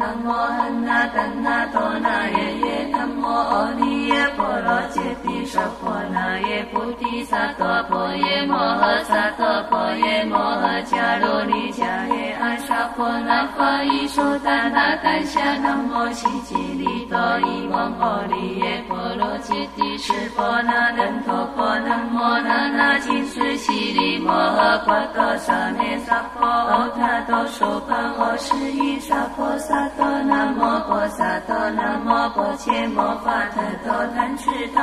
南无汉那达那多那耶耶，南无阿弥娑婆那耶菩提萨埵婆耶摩诃萨埵婆耶摩诃迦卢尼迦耶阿沙婆那法伊说达那丹霞南摩悉吉利多伊翁阿利耶婆罗揭谛湿婆那难陀婆南摩那那金斯悉利摩诃波多萨咩萨婆诃他多苏槃诃十依萨婆萨。多南无婆萨多南摩婆伽摩法特多怛侄他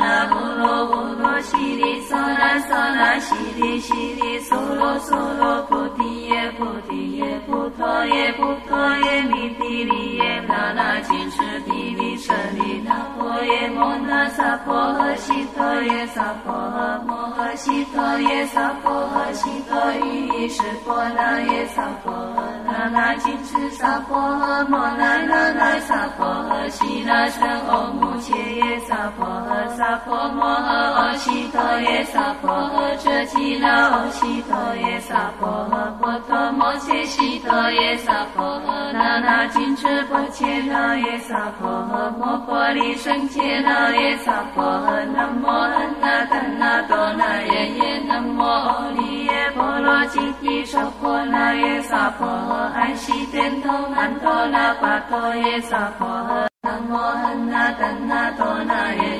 那呼噜呼噜悉利娑那娑那悉利悉利娑罗娑罗菩提耶菩提耶菩提耶菩提耶弥帝利耶那那金持帝利舍利那婆耶摩那萨婆诃悉陀耶萨婆诃摩诃悉陀耶萨婆诃悉陀喻意湿婆那耶萨婆诃那那。金持萨婆诃摩那那那萨婆诃悉那胜欧穆切耶萨婆诃萨婆摩诃阿悉陀耶萨婆诃遮吉那阿悉陀耶萨婆诃波陀摩伽悉陀耶萨婆诃那那金持婆伽那耶萨婆诃摩婆利胜伽那耶萨婆诃南无那达那多那耶耶南无阿利罗揭谛娑婆那耶娑婆诃悉天头难陀那跋陀耶娑婆诃。南无汉那达那多那耶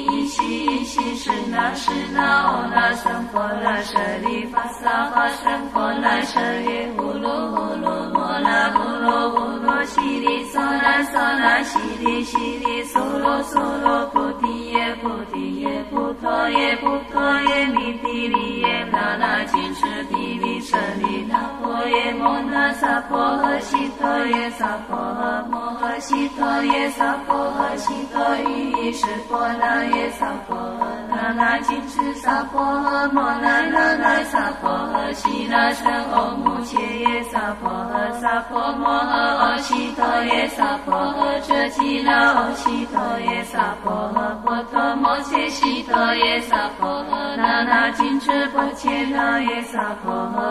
悉伊悉湿那。是那欧那僧婆那舍利弗萨婆僧婆那舍耶呼噜呼噜摩那呼噜呼噜悉利娑那娑那悉利悉利娑罗娑罗菩提耶菩提耶菩提耶菩提耶弥帝利耶那那金持帝利萨婆诃悉陀耶萨婆诃摩诃悉陀耶萨婆诃悉陀喻意湿婆那耶萨婆诃那那。金持萨婆诃摩那那萨婆诃悉那胜欧穆伽耶萨婆诃萨婆诃悉陀耶萨婆诃遮吉那悉陀耶萨婆诃波陀摩伽悉陀耶萨婆诃那那金持婆伽那耶萨婆诃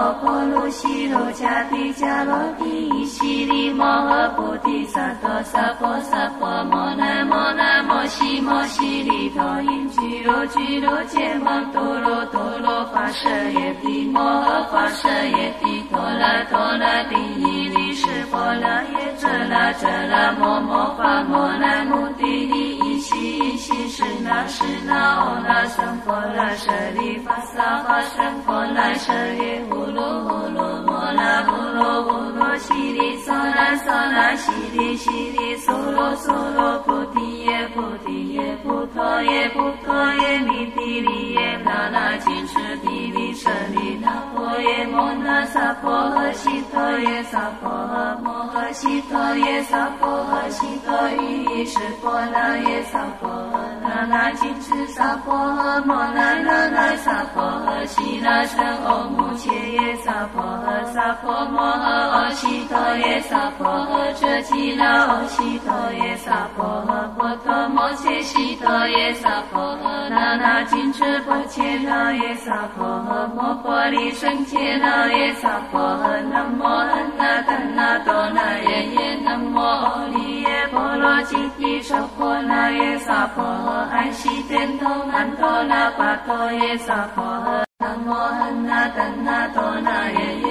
波罗揭谛湿婆那难陀婆南无那那金斯悉利摩诃波多萨咩萨婆诃他多苏槃诃十依萨婆萨。多南无婆萨多南无婆伽摩法特多怛侄他阿耨婆卢悉罗迦毗迦罗提悉利摩诃菩提萨埵萨婆萨婆摩那摩那摩悉摩悉利多因俱卢俱卢羯摩多罗多罗伐舍耶帝摩诃伐舍耶帝多拉多拉帝伊利湿那遮那摩摩伐摩那目的地一悉悉是那是那哦那僧佛那舍利法萨法僧佛那舍利呼噜呼噜摩那呼噜呼噜悉利娑那娑那悉利悉利娑罗娑罗菩提耶菩提耶菩提耶菩提耶弥提利耶那那萨婆诃悉陀耶萨婆诃摩诃悉陀耶萨婆诃悉陀喻意是婆那耶萨婆诃那那金持萨婆诃摩那那那萨婆诃悉那胜欧目伽耶萨婆诃萨婆摩诃诃悉陀耶萨婆诃遮吉那诃悉陀耶萨婆诃波陀摩切悉陀耶萨婆诃那那金持波切那耶萨婆诃摩婆利胜切那耶萨婆诃南无阿那达那多那耶耶南无阿利耶波罗吉帝娑婆那耶萨婆诃安悉天头曼陀那跋陀耶萨婆诃南无阿那达那多那耶耶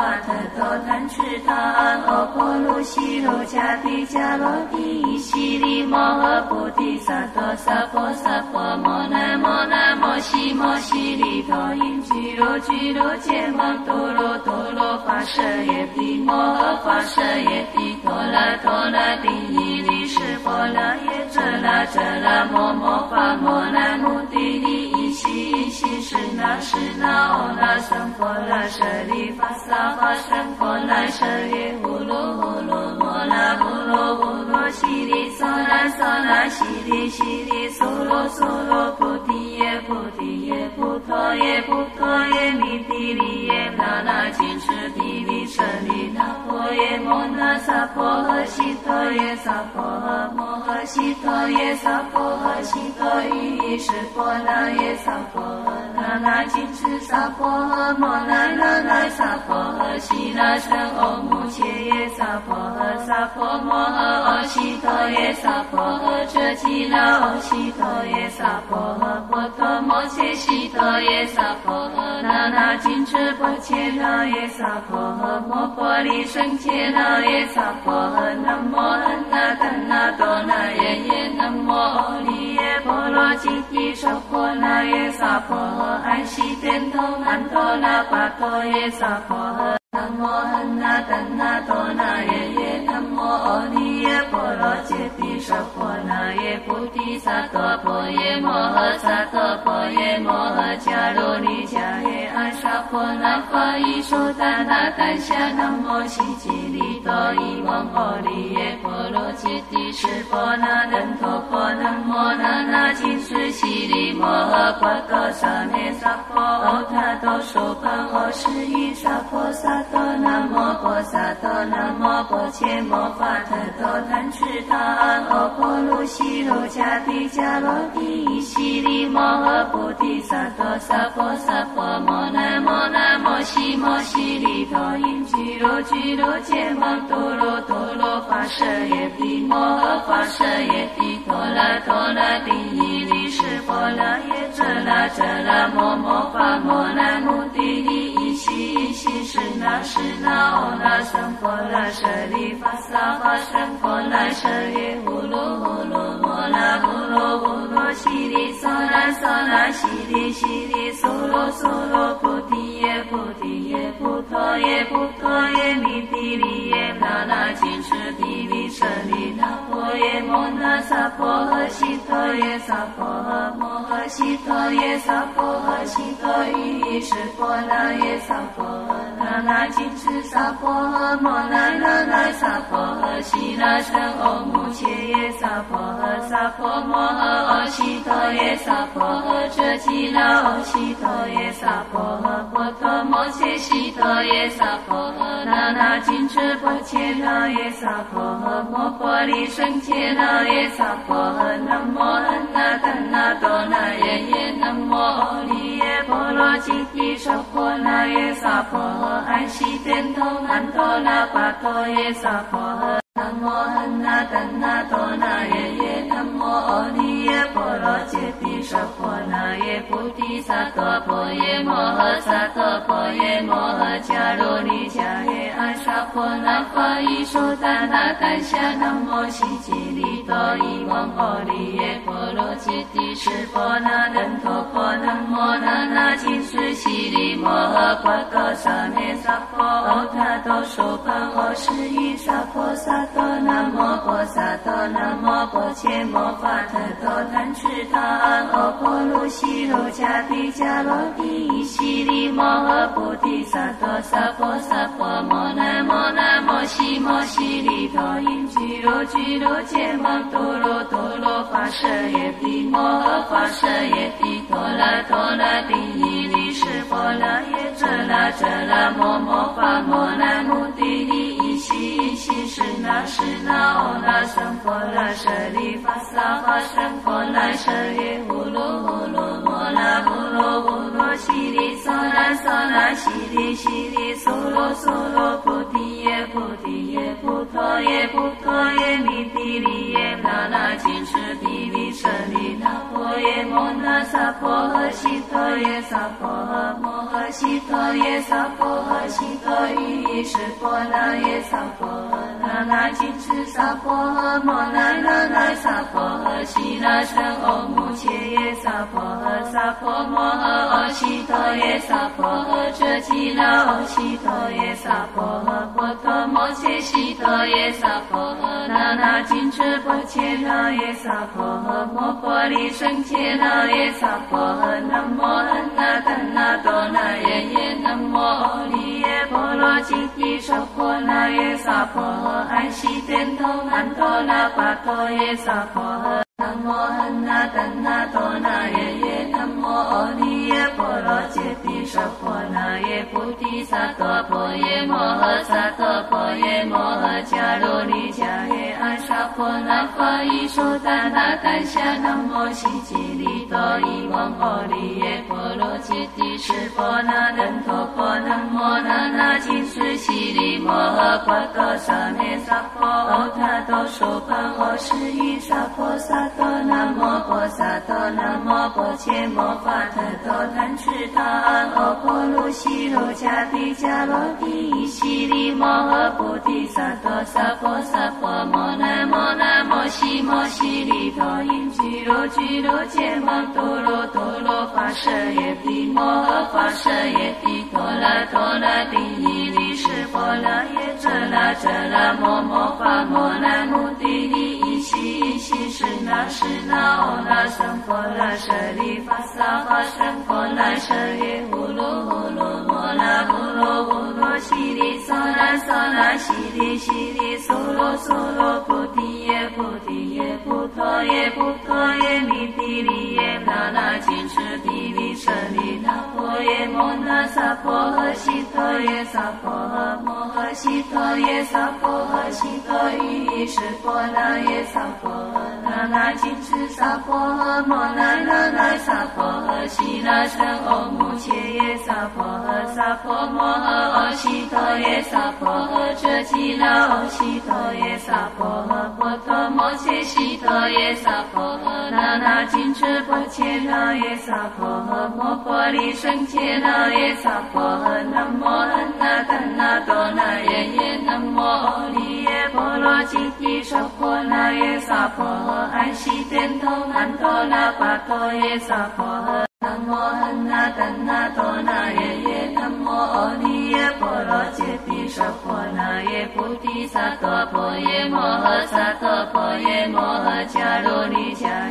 无悉吉利多伊翁阿波罗揭谛湿婆那难陀婆南无那那金持悉利摩诃波多萨咩萨婆诃他多说槃诃十依萨婆萨。多南无婆萨多南无婆伽摩法特多怛侄他阿婆卢悉卢迦毘迦罗提伊悉利摩诃菩提萨埵萨婆萨婆摩那摩那摩悉摩悉利多因俱卢俱卢羯摩多罗多罗跋舍耶帝摩诃跋舍耶帝多那多那帝伊利湿婆那耶遮那遮那摩摩伐摩那目的地一悉一悉是那。是那哦那僧佛那舍利法萨法僧佛那舍利呼噜呼噜摩那呼噜呼噜悉利娑那娑那悉利悉利娑罗娑罗菩提耶菩提耶菩提耶菩提耶弥帝利耶那那金持帝利舍利那婆耶摩那萨婆诃悉陀耶萨婆诃摩诃悉陀耶萨婆诃悉陀喻意是婆那耶萨婆诃那那。金持萨婆诃摩那那那萨婆诃悉那胜欧目伽耶萨婆诃萨婆。摩诃诃悉陀耶萨婆。诃遮吉那诃悉陀耶萨婆。诃波陀摩切悉陀耶萨婆。诃那那金持波切那耶萨婆。诃摩婆利胜切那耶萨婆。诃南无阿那达那多那耶耶南摩阿利耶波罗揭谛娑婆。那耶萨婆。诃安。悉天头曼陀那跋陀耶萨婆。诃。南无阿那达那多那阿利耶婆罗揭谛娑婆那耶菩提萨埵婆耶摩诃萨埵婆耶摩诃迦卢尼迦耶阿沙婆那伐伊娑怛那怛夏那摩悉吉利多伊翁阿利耶婆罗揭谛湿婆那难陀婆南无那那金持悉利摩诃波多萨咩萨婆诃他多说槃诃十依萨婆萨。多南无婆萨多南无婆伽摩法特多怛侄他阿耨婆卢悉卢迦毘迦罗提伊悉利摩诃菩提萨埵萨婆萨婆摩那摩那摩悉摩悉利多因俱卢俱卢羯摩多罗多罗跋舍耶帝摩诃跋舍耶帝多那多那帝伊利湿婆那耶遮那遮那摩摩伐摩那目的地一悉一悉是那。那是那哦那僧佛那舍利法萨法僧佛那舍耶呼噜呼噜摩那呼噜呼噜悉利娑那娑那悉利悉利娑罗娑罗菩提婆诃悉陀耶萨婆诃摩诃悉陀耶萨婆诃悉陀喻意是婆那耶萨婆诃那那。金持萨婆诃摩那那那萨萨婆诃悉那僧唵目伽耶萨婆诃萨婆摩诃阿悉陀耶萨婆诃遮吉那阿悉陀耶萨婆诃摩伽悉陀耶萨婆诃那那金翅波切那耶萨婆诃摩婆利胜伽那耶萨婆诃南无安那怛那多那耶耶南无阿利耶波罗揭谛娑婆那耶萨婆诃安悉天通安多那跋陀耶萨婆诃南无安那怛那多娑婆那耶菩提萨埵婆耶摩诃萨埵婆耶摩诃迦卢尼迦耶阿沙婆那法伊说怛那怛夏那摩悉吉利多伊翁阿利耶婆罗揭谛湿婆那等陀婆南摩那那金斯悉利摩诃波多萨咩萨婆诃他多苏槃诃十依萨婆萨埵南摩婆萨埵南无婆伽摩法特多怛侄他阿诃婆卢悉卢迦帝迦罗帝依悉利摩诃菩提萨埵萨婆萨婆摩那摩那摩悉摩悉利多因俱卢俱卢羯摩多罗多罗跋舍耶帝摩诃跋舍耶帝陀罗陀罗帝依利湿婆罗耶遮那遮那摩摩伐摩那目帝利依悉依悉是那是那哦那僧婆那舍利弗萨法僧婆那舍耶呼噜呼噜摩那呼噜呼噜悉利娑那娑那悉利悉利娑罗娑罗菩提耶菩提耶菩陀耶菩陀耶弥帝利耶那那金翅帝利舍利那婆耶摩那萨婆诃悉陀耶萨婆诃摩诃悉陀耶萨婆诃悉陀喻意湿婆那耶萨婆诃那那金翅萨婆诃摩那那那萨婆诃悉那僧唵目伽耶萨婆诃萨婆摩诃阿悉陀耶萨婆诃遮吉那阿悉陀耶萨婆诃波陀摩伽悉陀耶萨婆诃那那金翅波切那耶萨婆诃摩婆利胜伽那耶萨婆诃萨婆诃安悉天通安陀那跋陀耶萨婆诃南无安那怛那多那耶耶南无阿利耶婆罗揭谛娑婆那耶菩提萨埵婆耶摩诃萨埵婆耶摩诃迦卢尼迦耶阿沙婆那法伊说怛那怛夏那摩悉吉利多伊翁阿利耶婆罗揭谛湿婆那等陀婆南无那那金斯悉利摩诃婆多萨咩萨婆诃他多苏婆诃十依萨婆萨哆，那摩婆萨埵南无婆伽摩法特多怛侄他阿诃婆卢悉卢迦帝迦罗帝依悉利摩诃菩提萨埵萨婆萨婆摩那摩那摩悉摩悉利多因俱卢俱卢羯摩多罗多罗跋舍耶帝摩诃跋舍耶帝陀罗陀罗帝依利湿婆罗耶遮那遮那摩摩伐摩那目帝悉是那是那哦那僧婆那舍利弗萨法僧婆那舍利呼噜呼噜摩那呼噜呼噜悉利娑那娑那悉利悉利娑罗娑罗菩提耶菩提那萨婆诃悉陀耶萨婆诃摩诃悉陀耶萨婆诃悉陀喻湿婆那耶萨婆诃那那金翅萨婆诃摩那那那萨婆诃悉那僧唵目伽耶萨婆诃萨婆摩诃阿悉陀耶萨婆诃遮吉那阿悉陀耶萨婆诃波陀摩伽悉陀耶萨婆诃那那金翅波切那耶萨婆诃摩婆利胜伽那那耶萨婆诃南无安那怛那多那耶耶南无阿利耶波罗揭谛娑婆那耶萨婆。诃安悉天通安陀那跋陀耶萨婆诃南无安那怛那多那耶耶南无阿利耶波罗揭谛娑婆。那耶菩提萨埵婆耶摩诃萨埵婆耶摩诃迦卢尼迦。耶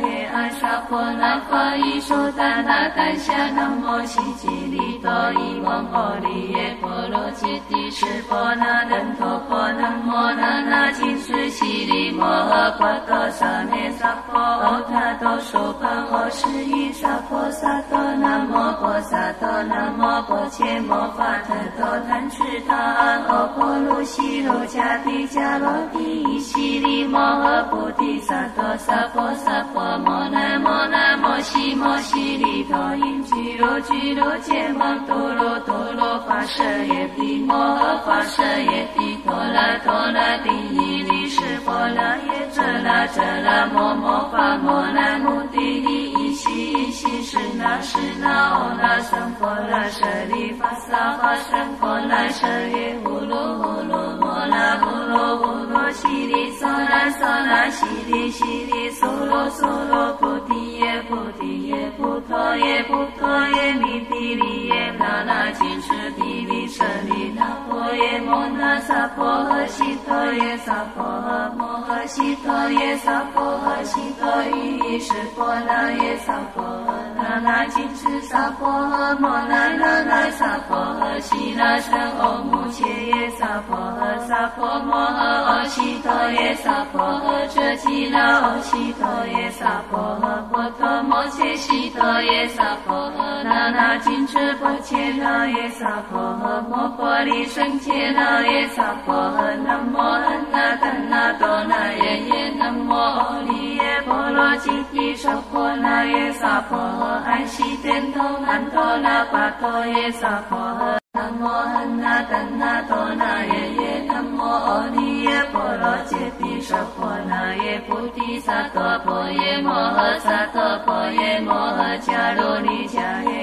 那法伊说怛那怛夏那摩悉吉利多伊翁阿利耶波罗揭谛室波那等陀波南摩那那金水悉利摩诃波多萨咩萨婆诃他多娑槃诃十依萨婆萨多南摩婆萨多南摩婆伽摩法特多怛侄他阿诃婆卢悉罗迦帝迦罗帝悉利摩诃菩提萨埵萨婆萨婆摩那摩那摩悉摩悉利多音俱罗俱罗羯摩多罗多罗发舍耶帝摩诃发舍耶帝多拉多拉帝伊利湿婆拉耶遮拉遮拉摩摩发摩那目帝利伊悉伊悉室那室那哦那僧婆拉舍利发萨发僧婆拉舍耶呼噜呼噜摩那呼噜呼噜悉利娑那娑那悉利悉利娑罗娑罗菩提耶菩提耶菩陀耶菩陀耶弥帝利耶那那金翅帝利萨婆诃悉陀耶萨婆诃摩诃悉陀耶萨婆诃悉陀喻意识婆那耶萨婆诃那那金翅萨婆诃摩那那那萨婆诃悉那胜欧穆伽耶萨婆诃萨婆诃悉陀耶萨婆诃遮吉那悉陀耶萨婆诃波陀摩伽悉陀耶萨婆诃那那金翅波伽那耶萨婆诃摩婆利胜伽那耶萨婆诃南无安那怛那多那耶耶南无阿利耶波罗揭谛娑婆那耶萨婆诃安悉天头难陀那跋陀耶萨婆诃南无安那怛那多那耶耶南无阿利耶波罗揭谛娑婆那耶菩提萨埵婆耶摩诃萨埵婆耶摩诃迦罗尼迦耶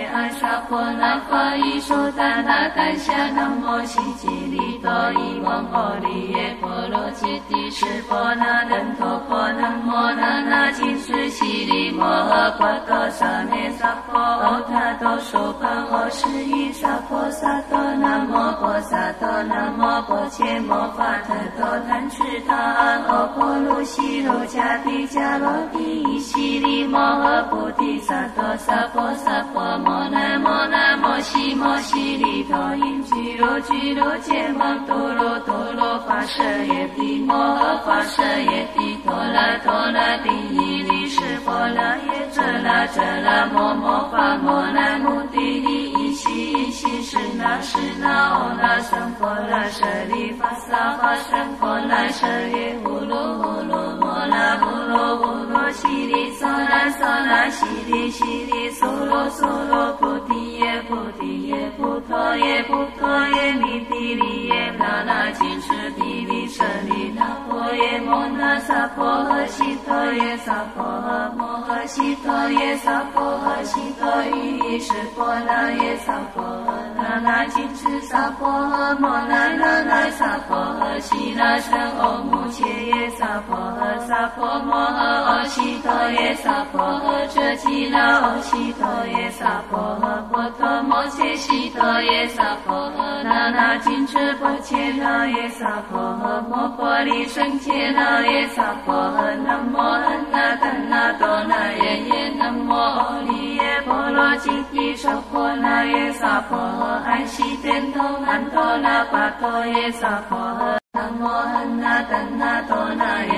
婆那法伊说达那丹霞南无悉吉利多伊翁阿利耶波罗揭谛室波那等陀婆南摩那那金斯悉利摩诃波多萨咩萨婆诃他多娑槃诃十依萨婆萨多南摩婆萨多南摩婆伽摩法特多怛侄他阿诃婆卢悉罗迦帝迦罗帝悉利摩诃菩提萨埵萨婆萨婆摩那摩那摩悉摩悉利多音俱罗俱罗羯摩多罗多罗发舍耶帝摩诃发舍耶帝陀拉陀拉帝伊利湿婆拉耶遮拉遮拉摩摩发摩那目帝利伊悉伊悉室那室那欧那僧婆拉舍利发萨发僧婆拉舍耶呼噜呼噜摩那呼噜呼噜悉利娑啦娑啦悉利悉利娑罗娑罗菩提耶菩提耶菩陀耶菩陀耶弥帝利耶那那金翅帝利舍利那耶摩那萨婆诃悉陀耶萨婆诃摩诃悉陀耶萨婆诃悉陀喻意识婆那耶萨婆诃那那金翅萨婆诃摩那那那萨婆诃悉那胜欧穆伽耶萨婆诃萨婆摩诃诃悉陀耶萨婆诃遮吉那诃悉陀耶萨婆诃波陀摩伽悉陀耶萨婆诃那那金翅波伽那耶萨婆诃摩婆利胜伽那耶萨婆诃南无安那怛那多那耶耶南无阿利耶婆罗揭谛娑婆那耶萨婆诃安悉天头难陀那跋陀耶萨婆诃南无安那怛那多那耶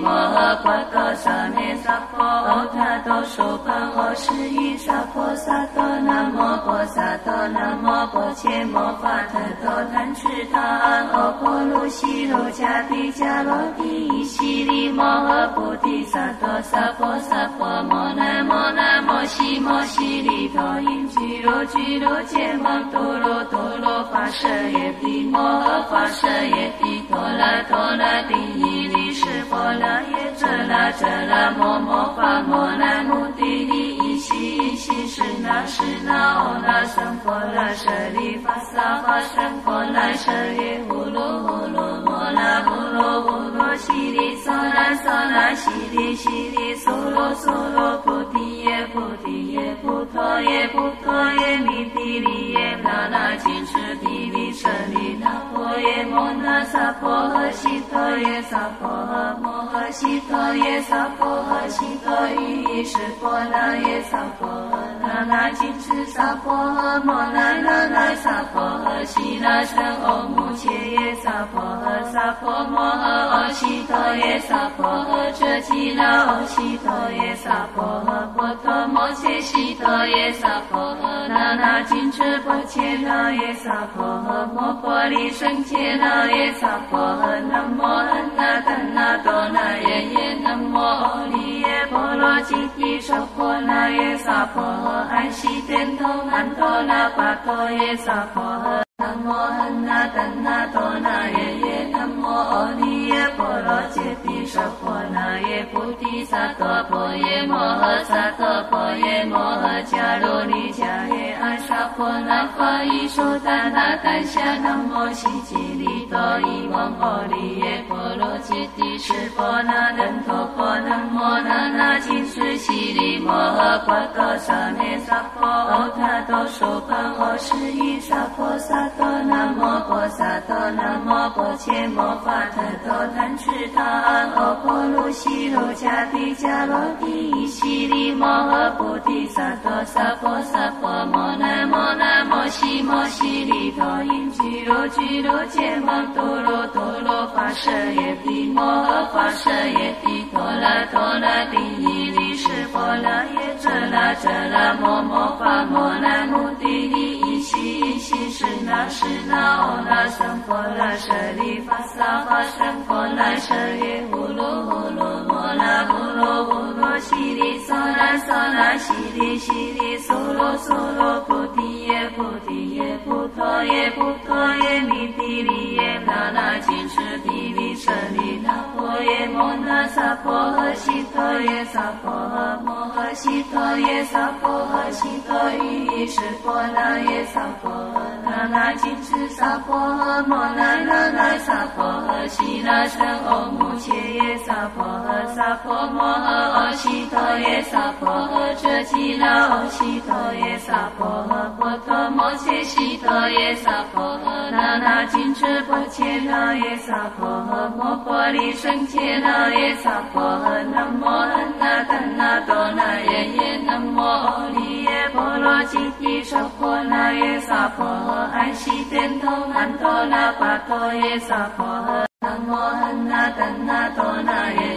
迦罗利迦耶阿萨婆那法伊说达那丹霞南无悉吉利多伊翁阿利耶波罗揭谛室波那等陀婆南摩诃波多萨咩萨婆诃他多娑槃诃十依萨婆萨多南摩婆萨多南摩婆伽摩法特多怛侄他阿诃婆卢悉罗迦帝迦罗帝悉利摩诃菩提萨埵萨婆萨婆摩那摩那摩悉摩悉利陀音俱罗俱罗羯摩多罗多罗发舍耶帝摩诃发舍耶帝多拉多拉帝伊利湿婆拉耶遮那遮那摩摩发摩那目帝利伊悉伊悉室那室那哦那僧婆拉舍利发萨发僧婆拉舍耶呼噜呼噜摩那呼噜呼噜悉利娑那娑那悉利悉利娑罗娑罗菩提耶菩提耶菩陀耶菩陀耶弥帝利耶那那紧持帝利舍利那婆耶摩那萨婆诃悉陀耶萨婆诃摩诃悉陀耶萨婆诃悉陀喻意识婆那耶萨婆诃那那紧持萨婆诃摩那那那萨婆诃悉那胜欧穆伽耶萨婆诃萨婆摩诃诃悉陀耶萨婆诃遮吉那诃悉陀耶萨婆诃波陀摩切悉陀耶萨婆诃那那紧持波切那耶萨婆诃摩婆利胜伽那耶萨婆诃南无阿那达那多那耶耶南无阿利耶波罗揭谛娑婆那耶萨婆诃安悉天通安多那跋陀耶萨婆诃南无阿那达那多那耶 رأني 波罗揭谛娑婆那耶菩提萨埵婆耶摩诃萨埵婆耶摩诃迦卢尼迦耶阿沙婆那法伊说怛那怛夏南无悉吉利多伊翁阿利耶波罗揭谛湿婆那难陀婆南无那那紧持悉利摩诃波多萨咩萨婆诃他多说槃诃十依萨婆萨。多南无婆萨多南无婆伽摩法特多怛侄他阿婆卢悉卢迦毗迦罗帝依悉利摩诃菩提萨埵萨婆萨婆摩那摩那摩悉摩悉利多因俱卢俱卢羯摩多罗多罗跋舍耶帝摩诃跋舍耶帝多那多那帝依利湿婆那耶遮那遮那摩摩伐摩那目帝利悉依悉是那。是那欧那僧婆那舍利法萨法僧婆那舍利呼噜呼噜摩那呼噜呼噜悉利娑那娑那悉利悉利娑罗娑罗菩提耶菩提耶菩陀耶菩陀耶弥帝利耶那那紧持帝利舍利那婆耶摩那萨婆诃悉陀耶萨婆诃摩诃悉陀耶萨婆诃悉陀喻意识婆那耶萨婆诃那那。紧持萨婆诃摩那那那萨婆诃悉那胜欧穆伽耶萨婆诃萨婆摩诃诃悉陀耶萨婆诃遮吉那诃悉陀耶萨婆诃波陀摩切悉陀耶萨婆诃那那紧持波切那耶萨婆诃摩婆利胜伽那耶萨婆诃南无阿那达那多那耶耶南无阿利耶波罗揭谛娑婆那耶萨婆诃安。悉天通安多那跋陀耶萨婆诃。南无阿那达那多那耶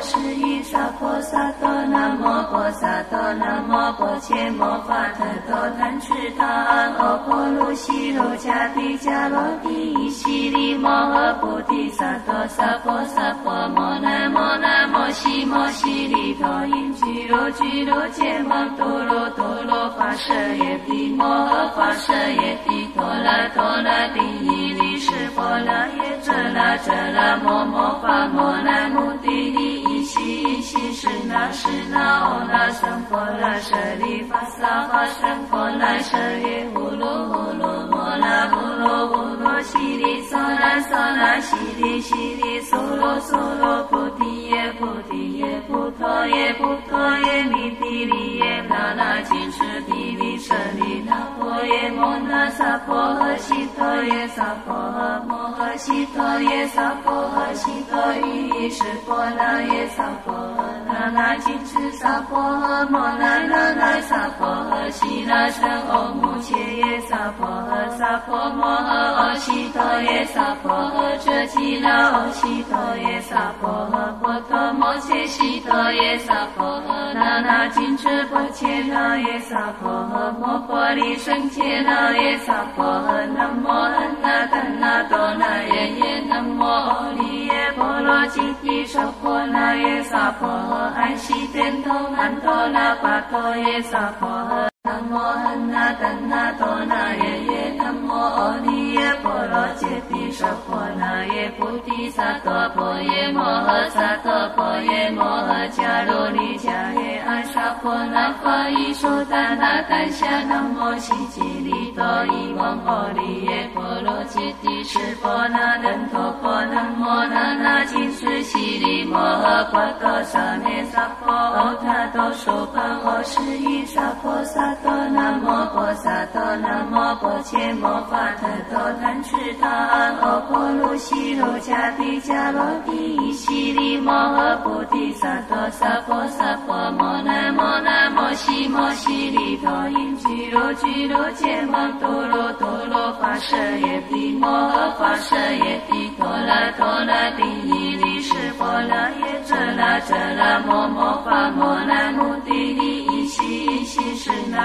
阿沙婆那法伊说怛那怛夏南无悉吉利多伊翁阿利耶波罗揭谛湿婆那难陀婆南无那那紧持悉利摩诃波多萨婆萨。多南无婆萨多南无婆伽摩法特多怛侄他阿婆卢悉卢迦毗迦罗帝依悉利摩诃菩提萨埵萨婆萨婆摩那摩那摩悉摩悉利多因俱卢俱卢羯摩多罗多罗跋舍耶帝摩诃跋舍耶帝陀那陀那帝依利湿婆那耶遮那遮那摩摩伐摩那目帝利那。那是那哦那僧婆那舍利法萨法僧婆那舍耶呼噜呼噜摩那呼噜呼噜悉利娑那娑那悉利悉利娑罗娑罗菩提耶菩提耶菩陀耶菩陀耶弥帝利耶那那紧持帝利舍利那婆耶摩那萨婆诃悉陀耶萨婆诃摩诃悉陀耶萨婆诃悉陀喻意识婆那耶萨婆诃那那。紧持萨婆诃摩那那那萨婆诃悉那胜欧穆伽耶萨婆诃萨婆摩诃诃悉陀耶萨婆诃遮吉那诃悉陀耶萨婆诃波陀摩婆诃那那紧持波切那耶萨婆诃摩婆利胜伽那耶萨婆诃南无那达那多那耶耶南无阿利耶婆罗吉帝娑婆那耶萨婆诃安。悉天通安多那跋陀耶萨婆诃。南无阿那达那多那耶耶南无阿利。耶波罗揭谛娑婆那耶菩提萨埵婆耶摩诃萨埵婆耶摩诃迦卢尼迦耶阿沙婆那法伊说怛那怛夏那摩悉吉利多伊翁阿利耶波罗揭谛湿婆那等陀婆南摩那那金斯悉利摩诃波多萨咩萨婆欧他多娑槃诃十依萨婆萨埵南摩婆萨埵南摩婆伽摩法特多怛池他安欧婆卢悉罗迦帝迦罗帝伊悉利摩诃菩提萨埵萨婆萨婆摩那摩那摩悉摩悉利多因俱卢俱卢羯摩多罗多罗跋舍耶帝摩诃跋舍耶帝多罗多罗帝伊利湿婆罗耶遮那遮那摩摩伐摩那目帝利伊悉伊悉室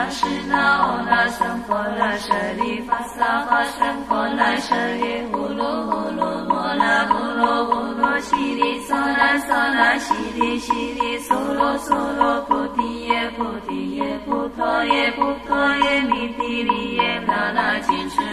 那室那哦那僧婆那舍利发萨法僧婆那舍利呼噜呼噜摩那呼噜呼噜悉利娑那娑那悉利悉利娑罗娑罗菩提耶菩提耶菩提耶菩提耶弥帝利耶那那金翅帝利舍利那婆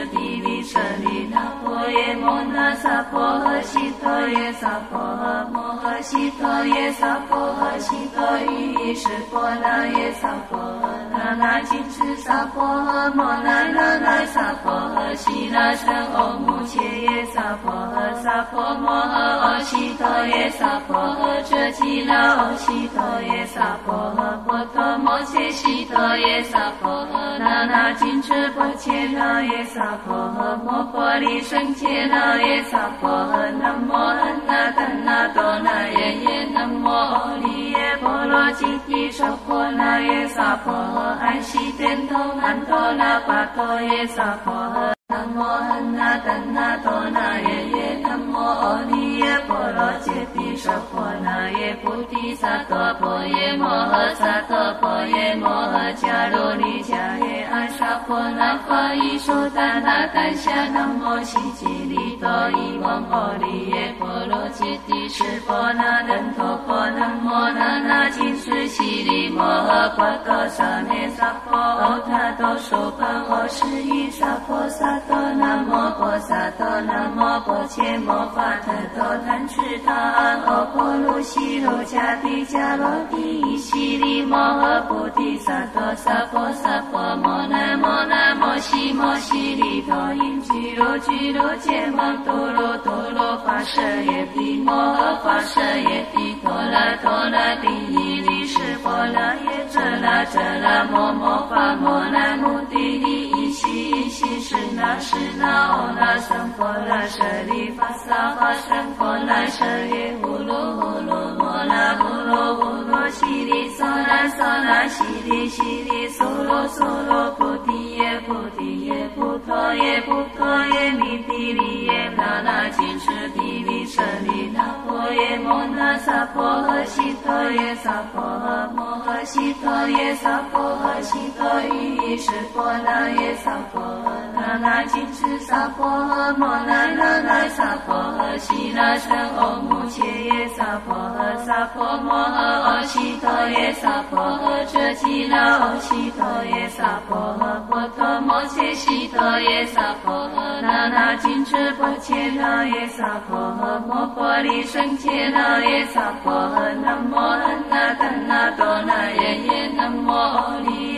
耶摩那萨婆诃悉陀耶萨婆诃摩诃悉陀耶萨婆诃悉陀喻意湿婆那耶萨婆诃那那金翅萨婆诃摩那那那萨婆诃悉那胜欧目伽耶萨婆诃萨婆摩诃诃悉陀耶萨婆诃遮吉那诃悉陀耶萨婆诃波陀摩伽悉陀耶萨婆诃那那金翅婆伽那耶萨婆诃摩婆利胜伽那耶萨婆诃南无阿那怛那多那耶耶南无阿利耶婆罗吉帝娑婆那耶萨婆诃安悉天通安陀那跋陀耶萨婆诃南无阿那怛那多那耶耶。南无阿利耶波罗揭谛娑婆那耶菩提萨埵婆耶摩诃萨埵婆耶摩诃迦卢尼迦耶阿沙婆那法伊说怛那怛夏那摩悉吉利多伊翁阿利耶波罗揭谛湿婆那等陀婆南摩那那金斯悉利摩诃波多萨咩萨婆欧他多娑槃诃十依萨婆萨埵南摩婆萨埵南摩婆伽摩法特多怛池他安欧婆卢悉罗迦帝迦罗帝伊悉利摩诃菩提萨埵萨婆萨婆摩那摩那摩悉摩悉利多因俱卢俱卢羯摩多罗多罗跋舍耶帝摩诃跋舍耶帝多罗多罗帝伊利湿婆罗耶遮那遮那摩摩伐摩那目帝利悉悉室那室那哦那僧婆那舍利发萨发僧婆那舍利呼噜呼噜摩那呼噜呼噜悉利娑那娑那悉利悉利娑罗娑罗菩提耶菩提耶菩陀耶菩陀耶弥帝利那那金翅帝利舍利那婆耶摩那萨婆诃悉陀耶萨婆诃摩诃悉陀耶萨婆诃悉陀喻意湿婆那耶萨婆诃。那那金翅萨婆诃摩那那那萨婆诃悉那胜欧目伽耶萨婆诃萨婆摩诃阿悉陀耶萨婆诃遮吉那诃悉陀耶萨婆诃波陀摩伽悉陀耶萨婆诃那那金翅婆伽那耶萨婆诃摩婆利胜伽那耶萨婆诃南无阿那怛那多那耶耶南无阿利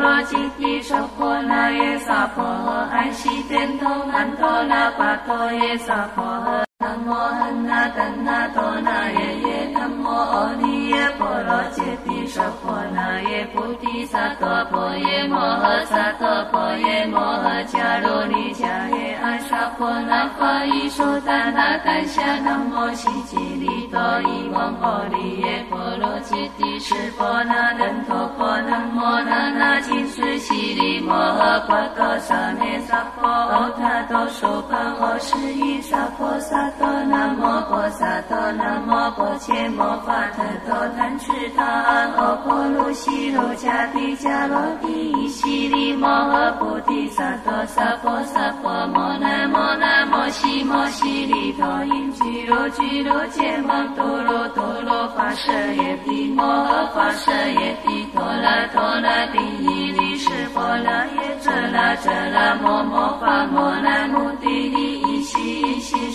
波罗揭谛娑婆那耶萨婆诃安悉天通安陀那跋陀耶萨婆诃南无阿那怛那多那耶耶南无阿利耶波罗揭谛娑婆那耶菩提萨埵婆耶摩诃萨埵婆耶摩诃迦卢尼迦耶阿沙婆那法伊说怛那怛夏那摩悉吉利多伊翁阿利耶波罗揭谛湿婆那等陀婆南摩那那金斯悉利摩诃波多萨咩萨婆欧他多娑槃诃十依萨婆萨。南摩婆萨埵南摩婆伽摩法特多怛池他安欧婆卢悉罗迦帝迦罗帝伊悉利摩诃菩提萨埵萨婆萨婆摩那摩那摩悉摩悉利多因俱卢俱卢羯摩多罗多罗跋舍耶帝摩诃跋舍耶帝陀罗陀罗帝伊利湿婆罗耶遮那遮那摩摩伐摩那目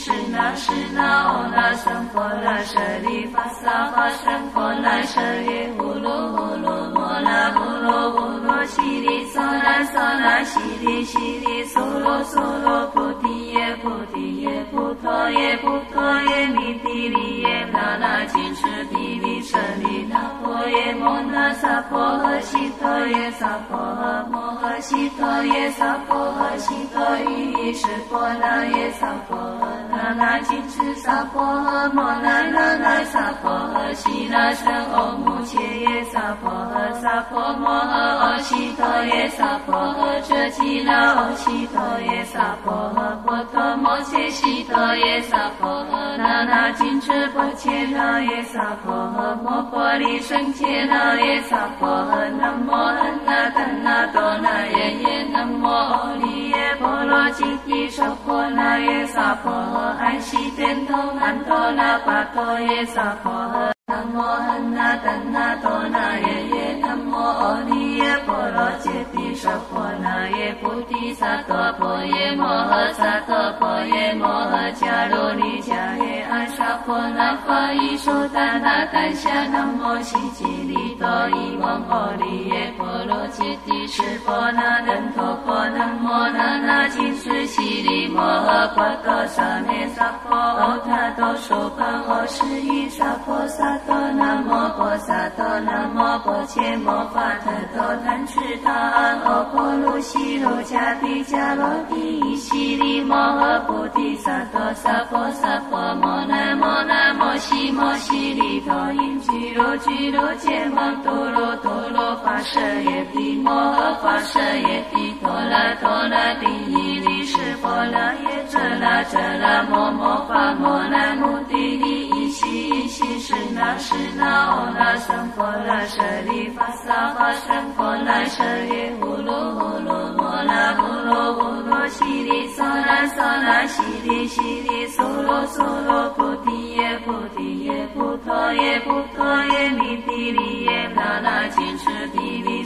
是那是那哦那僧婆那舍利法萨法僧婆那舍耶呼噜呼噜摩那呼噜呼噜悉利娑那娑那悉利悉利娑罗娑罗菩提我的眼耶菩提耶菩提耶弥帝利耶那那紧持帝利舍利那婆耶摩那萨婆诃悉陀耶萨婆诃摩诃悉陀耶萨婆诃悉陀喻是婆那耶萨婆诃那那紧持萨婆诃摩那那那萨婆诃悉那僧欧穆切耶萨婆诃萨婆摩诃诃悉陀耶萨婆诃遮吉那诃悉陀耶萨婆诃波陀摩伽悉陀耶萨婆诃那那紧持波伽那耶萨婆诃摩婆利胜伽那耶萨婆诃南无安那怛那多那耶耶南无阿利耶波罗揭谛娑婆那耶萨婆诃安悉天头难陀那跋陀耶萨婆诃南无安那怛那多那耶耶南无阿利耶菩提萨埵婆耶摩诃萨埵婆耶摩诃迦卢尼迦耶阿沙婆那法伊说怛那怛夏那摩悉吉利多伊翁阿利耶波罗揭谛释婆那等陀婆南无那那紧持悉利摩诃波多萨咩萨婆诃他多说槃诃十依萨婆萨埵南摩婆萨埵南摩婆伽摩法特多怛侄他阿诃婆卢悉罗迦帝迦罗帝悉利摩诃菩提萨埵萨婆萨婆摩那摩那摩悉摩悉利多因俱卢俱卢羯摩多罗多罗跋舍耶帝摩诃跋舍耶帝多那陀那帝伊利释婆那耶遮那遮那摩摩罚摩那摩悉是那是那哦那僧婆那舍利法萨婆僧婆那舍利呼噜呼噜摩那呼噜呼噜悉利娑那娑那悉利悉利娑罗娑罗菩提耶菩提耶菩提耶菩提耶弥帝利耶那那紧持帝利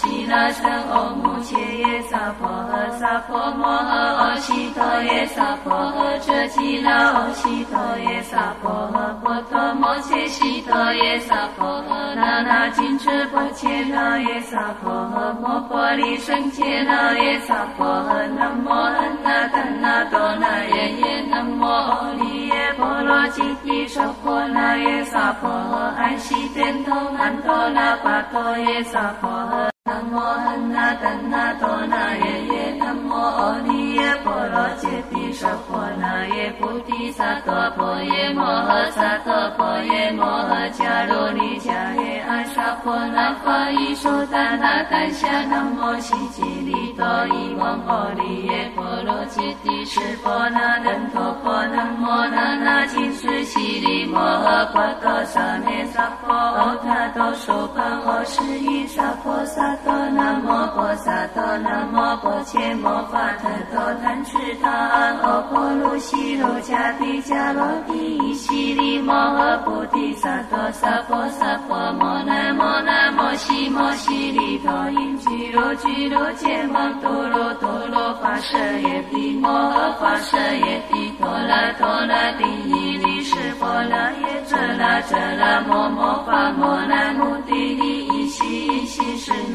悉那耶萨婆诃那那紧持萨婆诃摩那那那萨婆诃悉那僧欧穆伽耶萨婆诃萨婆摩诃诃悉陀耶萨婆诃遮吉那诃悉陀耶萨婆诃波陀摩伽悉陀耶萨婆诃那那紧持波伽那耶萨婆诃摩婆利胜伽那耶萨婆诃南无安那怛那多那耶耶南无阿利耶波罗揭谛娑婆那耶萨婆诃安悉天头难陀那跋陀耶萨婆诃南无安那怛那多那耶耶南无阿弥耶婆罗揭谛娑婆那耶菩提萨埵婆耶摩诃萨埵婆耶摩诃迦卢尼迦婆那法伊说怛那怛夏南无悉吉利多伊翁阿利耶波罗揭谛释婆那等陀婆南无那那紧持悉利摩诃波多萨咩萨婆诃他多说槃诃十依萨婆萨埵南无婆萨埵南无婆伽摩法特多怛侄他阿诃婆卢悉罗迦帝迦罗帝悉利摩诃菩提萨埵萨婆萨婆摩那摩那摩悉摩悉利多因俱卢俱卢羯摩多罗多罗跋舍耶帝摩诃跋舍耶帝多那陀那帝伊利是波那耶遮那遮那摩摩罚摩那目帝利一悉一悉是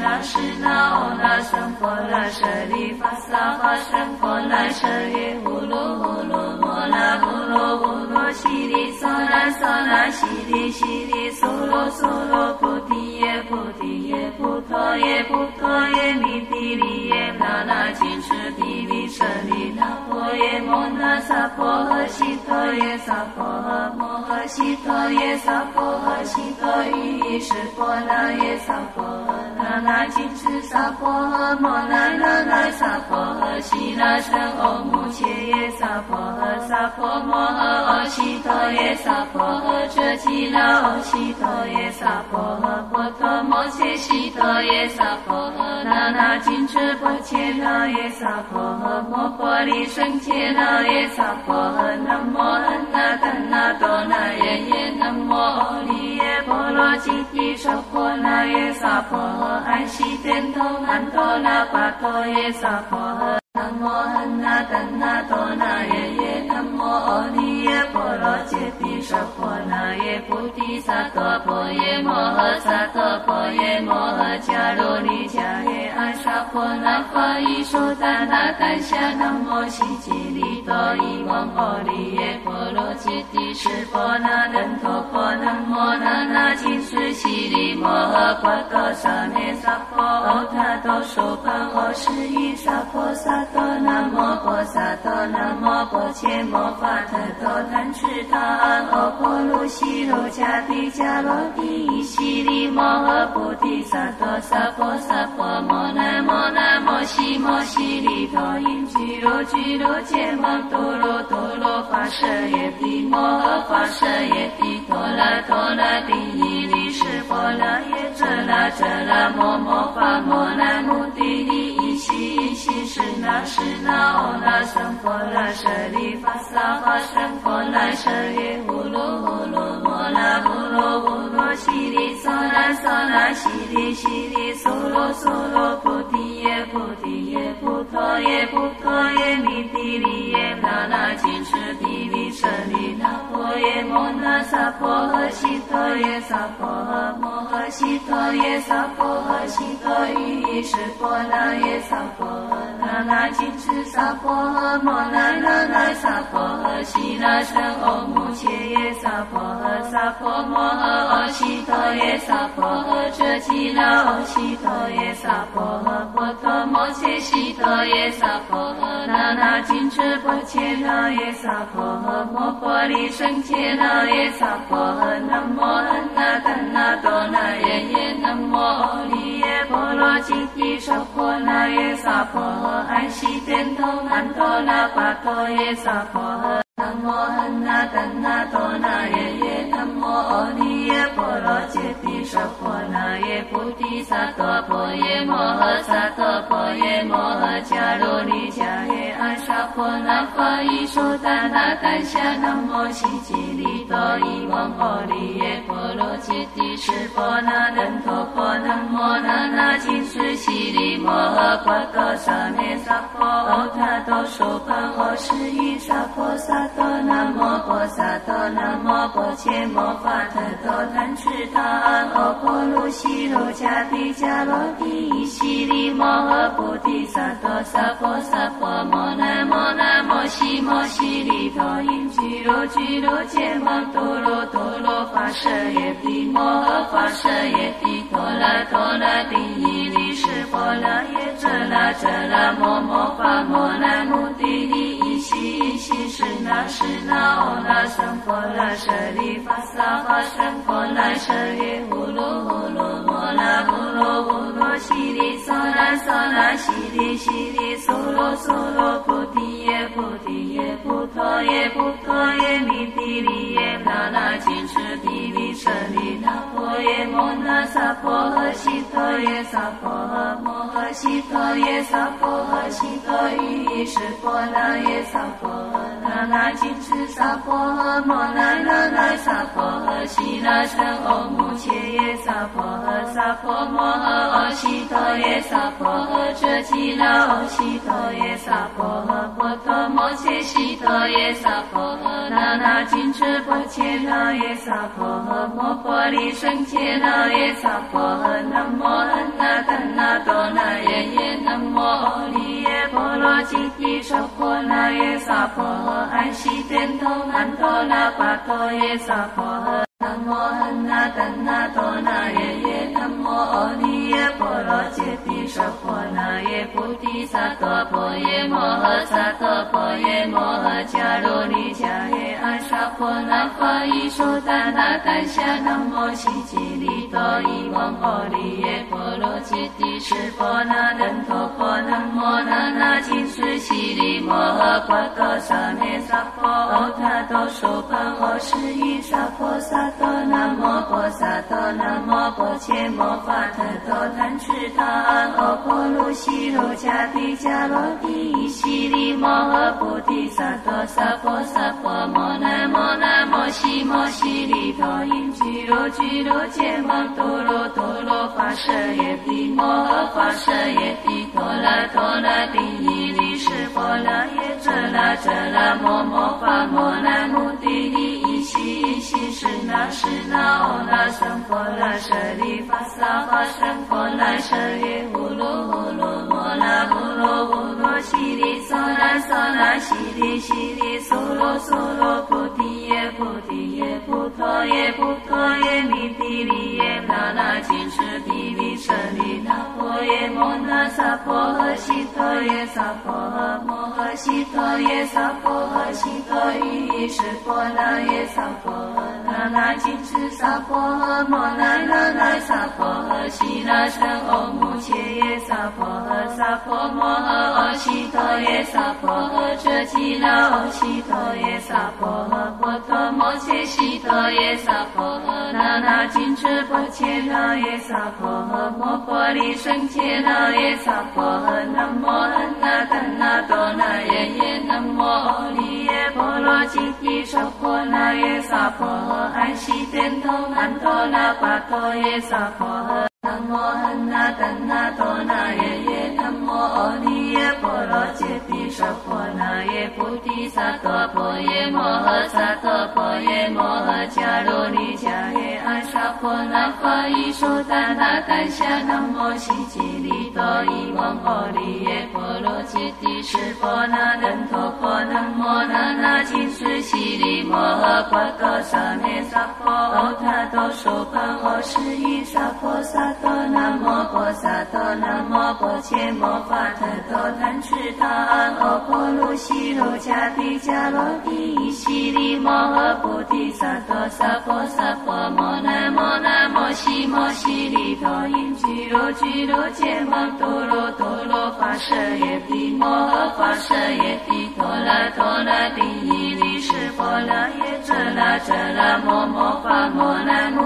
那是那哦那僧婆那舍利发萨法僧婆那舍利呼噜呼噜摩那呼噜呼噜悉利娑那娑那悉利悉利娑罗娑罗菩提耶菩提耶菩陀耶菩陀耶弥帝利耶那那紧持帝利萨婆诃悉陀耶萨婆诃摩诃悉陀耶萨婆诃悉陀喻是婆那耶萨婆诃那那紧持萨婆诃摩那那那萨婆诃悉那僧欧穆伽耶萨婆诃萨婆摩诃诃悉陀耶萨婆诃遮吉那诃悉陀耶萨婆诃波陀摩伽悉陀耶萨婆诃那那紧持波伽那耶萨婆诃摩婆利胜伽那耶萨婆诃，南无阿那达那多那耶耶，南无阿利耶婆罗揭谛娑婆那耶萨婆诃，安悉天通安陀那跋陀耶萨婆诃。南无阿那达那多那耶耶，南无阿利耶婆罗揭谛娑婆那耶菩提萨埵婆耶摩诃萨埵婆耶摩诃迦卢尼迦耶婆那法伊说达那丹霞南无悉吉利多伊翁阿利耶波罗揭谛湿婆那难陀婆南无那那金斯悉利摩诃波多萨咩萨婆诃他多娑槃诃十依萨婆萨。多南无婆萨多南无婆伽摩法特多怛侄他阿耨婆卢悉卢迦毘迦罗帝悉利摩诃菩提萨埵萨婆萨婆摩那摩那摩悉摩悉利多因俱卢俱卢羯摩多罗多罗伐舍耶帝摩诃伐舍耶帝多那多那帝伊利湿婆那耶遮那遮那摩摩伐摩那目帝利那。是那哦那僧婆那舍利法萨法僧婆那舍耶呼噜呼噜摩那呼噜呼噜悉利娑那娑那悉利悉利娑罗娑罗菩提耶菩提耶菩陀耶菩陀耶弥帝利耶那那金翅帝利舍利那婆耶摩那萨婆诃悉陀耶萨婆诃摩诃悉陀耶萨婆诃悉陀喻意湿婆那耶萨婆诃那那。金翅萨婆诃摩那那那萨婆诃悉那胜欧穆伽耶萨婆诃萨婆摩诃阿悉陀耶萨婆诃遮吉那阿悉陀耶萨婆诃波多摩伽悉陀耶萨婆诃那那金翅婆伽那耶萨婆诃摩婆利胜伽那耶萨婆诃南无阿那达那多那耶耶南无阿利罗揭谛娑婆那耶娑婆诃安悉天通安陀那跋陀耶娑婆诃。南无阿那达那多那耶耶，南无阿弥波罗揭谛娑婆那耶菩提萨埵婆耶摩诃萨埵婆耶摩诃迦卢尼迦耶阿沙婆那法伊说达那丹霞南无悉吉利多伊翁阿利耶波罗揭谛湿婆那难陀婆南无那那金斯悉利摩诃波多萨咩萨婆诃他多娑槃诃十依萨婆萨。多南无婆萨多南无婆伽摩法特多怛侄他阿耨婆卢悉卢迦毘迦罗帝悉利摩诃菩提萨埵萨婆萨婆摩那摩那摩悉摩悉利多因俱卢俱卢羯摩多罗多罗伐舍耶帝摩诃伐舍耶帝多那多那帝伊利湿婆那耶遮那遮那摩摩伐摩那目帝利悉伊悉是那。是那欧那僧佛那舍利法萨法僧佛那舍利呼噜呼噜摩那呼噜呼噜悉利娑那娑那悉利悉利娑罗娑罗菩提耶菩提耶菩陀耶菩陀耶弥帝利耶那那金翅帝利舍利那婆耶摩那萨婆诃悉陀耶萨婆诃摩诃悉陀耶萨婆诃悉陀喻意湿婆那耶萨婆诃那那。金翅萨婆诃摩那那那萨婆诃悉那胜欧穆伽耶萨婆诃萨婆摩诃阿悉陀耶萨婆诃遮吉那阿悉陀耶萨婆诃波多摩婆诃利胜伽那耶萨婆诃南无阿那达那多那耶耶南无阿利耶婆罗吉帝娑婆那耶萨婆诃安悉。殿都曼陀那跋陀耶萨婆诃。南无阿那达那多那耶耶，南无阿利耶婆罗揭谛娑婆那耶菩提萨埵婆耶摩诃萨埵婆耶摩诃迦卢尼迦耶阿沙婆那法伊说达那丹霞南摩悉吉利多伊翁阿利耶波罗揭谛湿婆那难陀婆南摩那那金斯悉利摩诃波多萨咩萨婆诃他多娑槃诃十依萨婆萨。多南无婆萨多南无婆伽摩法特多怛侄他阿耨婆卢憍卢迦帝迦罗帝悉利摩诃菩提萨埵萨婆萨婆摩那摩那摩悉摩悉利多音俱卢俱卢羯摩多罗多罗跋舍耶帝摩诃跋舍耶帝陀罗陀罗帝夷利湿婆罗耶遮那遮那摩摩伐摩那目帝利伊悉伊悉室那是那哦那僧婆那舍利弗萨法僧婆那舍耶呼噜呼噜摩那呼噜呼噜悉利娑那娑那悉利悉利娑罗娑罗菩提耶菩提耶菩提耶菩提耶弥帝利耶那那紧持帝利舍利那婆耶摩那萨婆诃悉陀耶萨婆诃摩诃悉陀耶萨婆诃悉陀喻喻湿婆那耶萨婆诃那那紧持萨婆诃摩那那那萨婆诃悉那胜欧穆伽耶萨婆诃萨婆摩诃诃悉陀耶萨婆诃遮吉那诃悉陀耶萨婆诃波陀摩伽悉陀耶萨婆诃那那紧持波伽那耶萨婆诃摩婆利胜伽那耶萨婆诃南无阿那达那多那耶耶南无阿利耶婆罗揭帝娑婆那耶萨婆诃安悉天通安陀那跋陀耶萨婆诃南无阿那达那多那耶耶南无阿利耶婆罗揭帝娑婆那耶菩提萨埵婆耶摩诃萨埵婆耶摩诃迦卢尼迦耶阿沙婆那法伊说达那丹霞南无悉吉利多伊翁阿利耶波罗揭帝湿婆那等陀婆南无那那紧持悉利摩诃波多萨咩萨婆诃他多苏槃诃十依萨婆萨埵南无婆萨埵南无婆伽摩婆卢憍卢迦帝迦罗帝夷悉利摩诃菩提萨埵萨婆萨婆摩那摩那摩悉摩悉利多音俱卢俱卢羯摩多罗多罗跋舍耶帝摩诃跋舍耶帝陀罗陀罗帝夷利湿婆罗耶遮那遮那摩摩伐摩那目帝利伊悉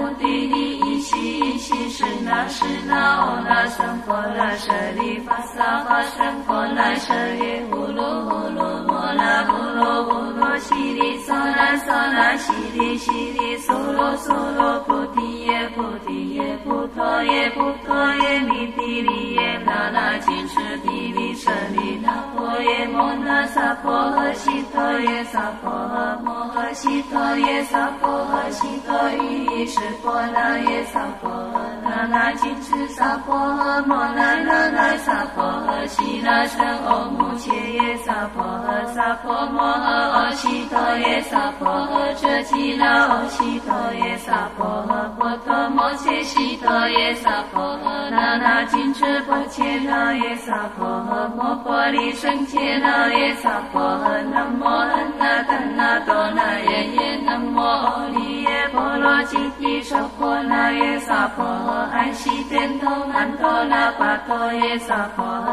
伊悉室那室那哦那僧婆那舍利弗萨法僧婆那舍耶呼噜呼噜摩那呼噜呼噜悉利娑那娑那悉利悉利娑罗娑罗菩提耶菩提耶菩陀耶菩陀耶弥帝利耶那那紧持帝利婆耶摩那萨婆诃悉陀耶萨婆诃摩诃悉陀耶萨婆诃悉陀喻喻湿婆那耶萨婆诃那那紧持萨婆诃摩那那那多那耶萨婆诃萨婆摩诃诃悉陀耶萨婆诃遮吉那摩诃利耶婆罗吉帝娑婆那耶萨婆诃安悉天通安陀那跋陀耶萨婆。诃